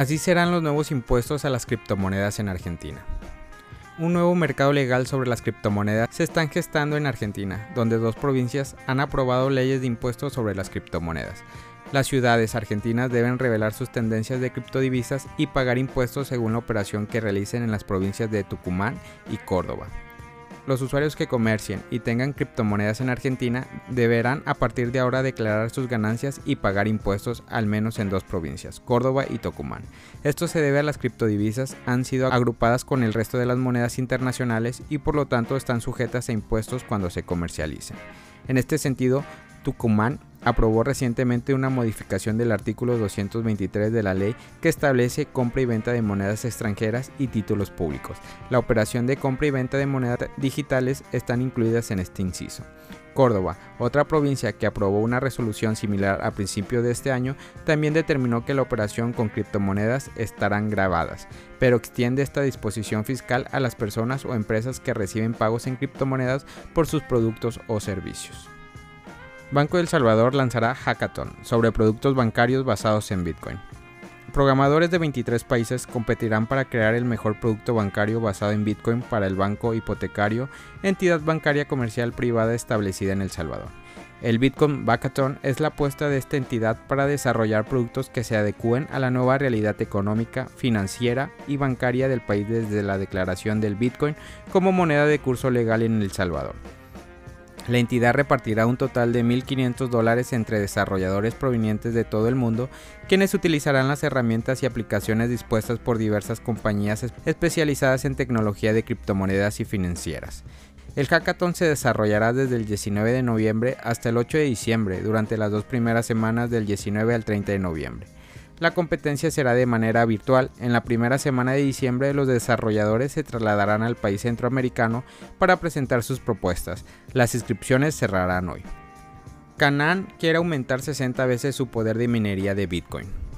Así serán los nuevos impuestos a las criptomonedas en Argentina. Un nuevo mercado legal sobre las criptomonedas se están gestando en Argentina, donde dos provincias han aprobado leyes de impuestos sobre las criptomonedas. Las ciudades argentinas deben revelar sus tendencias de criptodivisas y pagar impuestos según la operación que realicen en las provincias de Tucumán y Córdoba. Los usuarios que comercien y tengan criptomonedas en Argentina deberán a partir de ahora declarar sus ganancias y pagar impuestos al menos en dos provincias, Córdoba y Tucumán. Esto se debe a las criptodivisas han sido agrupadas con el resto de las monedas internacionales y por lo tanto están sujetas a impuestos cuando se comercialicen. En este sentido, Tucumán aprobó recientemente una modificación del artículo 223 de la ley que establece compra y venta de monedas extranjeras y títulos públicos. La operación de compra y venta de monedas digitales están incluidas en este inciso. Córdoba, otra provincia que aprobó una resolución similar a principio de este año, también determinó que la operación con criptomonedas estarán grabadas, pero extiende esta disposición fiscal a las personas o empresas que reciben pagos en criptomonedas por sus productos o servicios. Banco del Salvador lanzará Hackathon sobre productos bancarios basados en Bitcoin. Programadores de 23 países competirán para crear el mejor producto bancario basado en Bitcoin para el banco hipotecario, entidad bancaria comercial privada establecida en El Salvador. El Bitcoin Hackathon es la apuesta de esta entidad para desarrollar productos que se adecúen a la nueva realidad económica, financiera y bancaria del país desde la declaración del Bitcoin como moneda de curso legal en El Salvador. La entidad repartirá un total de 1.500 dólares entre desarrolladores provenientes de todo el mundo, quienes utilizarán las herramientas y aplicaciones dispuestas por diversas compañías especializadas en tecnología de criptomonedas y financieras. El hackathon se desarrollará desde el 19 de noviembre hasta el 8 de diciembre, durante las dos primeras semanas del 19 al 30 de noviembre. La competencia será de manera virtual. En la primera semana de diciembre los desarrolladores se trasladarán al país centroamericano para presentar sus propuestas. Las inscripciones cerrarán hoy. Canaan quiere aumentar 60 veces su poder de minería de Bitcoin.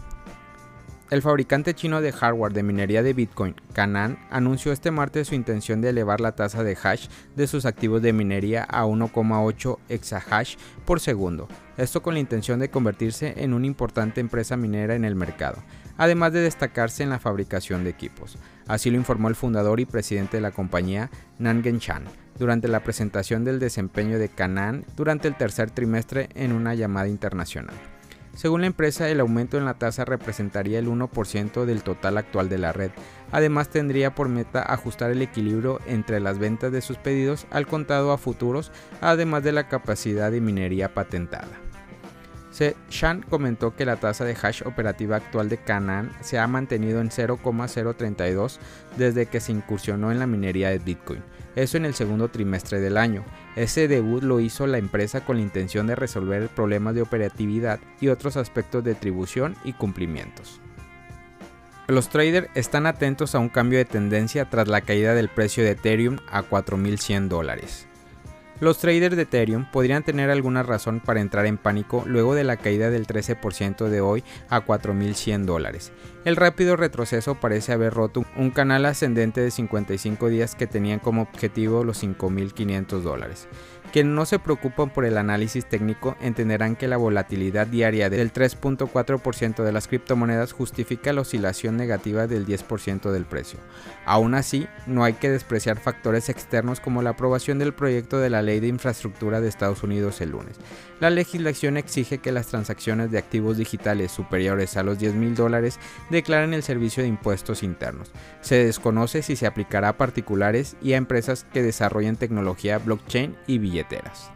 El fabricante chino de hardware de minería de Bitcoin, Canaan, anunció este martes su intención de elevar la tasa de hash de sus activos de minería a 1,8 exahash por segundo, esto con la intención de convertirse en una importante empresa minera en el mercado, además de destacarse en la fabricación de equipos. Así lo informó el fundador y presidente de la compañía, Nangen Chan, durante la presentación del desempeño de Canaan durante el tercer trimestre en una llamada internacional. Según la empresa, el aumento en la tasa representaría el 1% del total actual de la red. Además, tendría por meta ajustar el equilibrio entre las ventas de sus pedidos al contado a futuros, además de la capacidad de minería patentada. Shan comentó que la tasa de hash operativa actual de Canaan se ha mantenido en 0,032 desde que se incursionó en la minería de Bitcoin, eso en el segundo trimestre del año. Ese debut lo hizo la empresa con la intención de resolver problemas de operatividad y otros aspectos de atribución y cumplimientos. Los traders están atentos a un cambio de tendencia tras la caída del precio de Ethereum a 4.100 dólares. Los traders de Ethereum podrían tener alguna razón para entrar en pánico luego de la caída del 13% de hoy a 4.100 dólares. El rápido retroceso parece haber roto un canal ascendente de 55 días que tenían como objetivo los 5.500 dólares. Quienes no se preocupan por el análisis técnico entenderán que la volatilidad diaria del 3.4% de las criptomonedas justifica la oscilación negativa del 10% del precio. Aún así, no hay que despreciar factores externos como la aprobación del proyecto de la Ley de Infraestructura de Estados Unidos el lunes. La legislación exige que las transacciones de activos digitales superiores a los 10 mil dólares declaren el servicio de impuestos internos. Se desconoce si se aplicará a particulares y a empresas que desarrollen tecnología blockchain y billetes billeteras.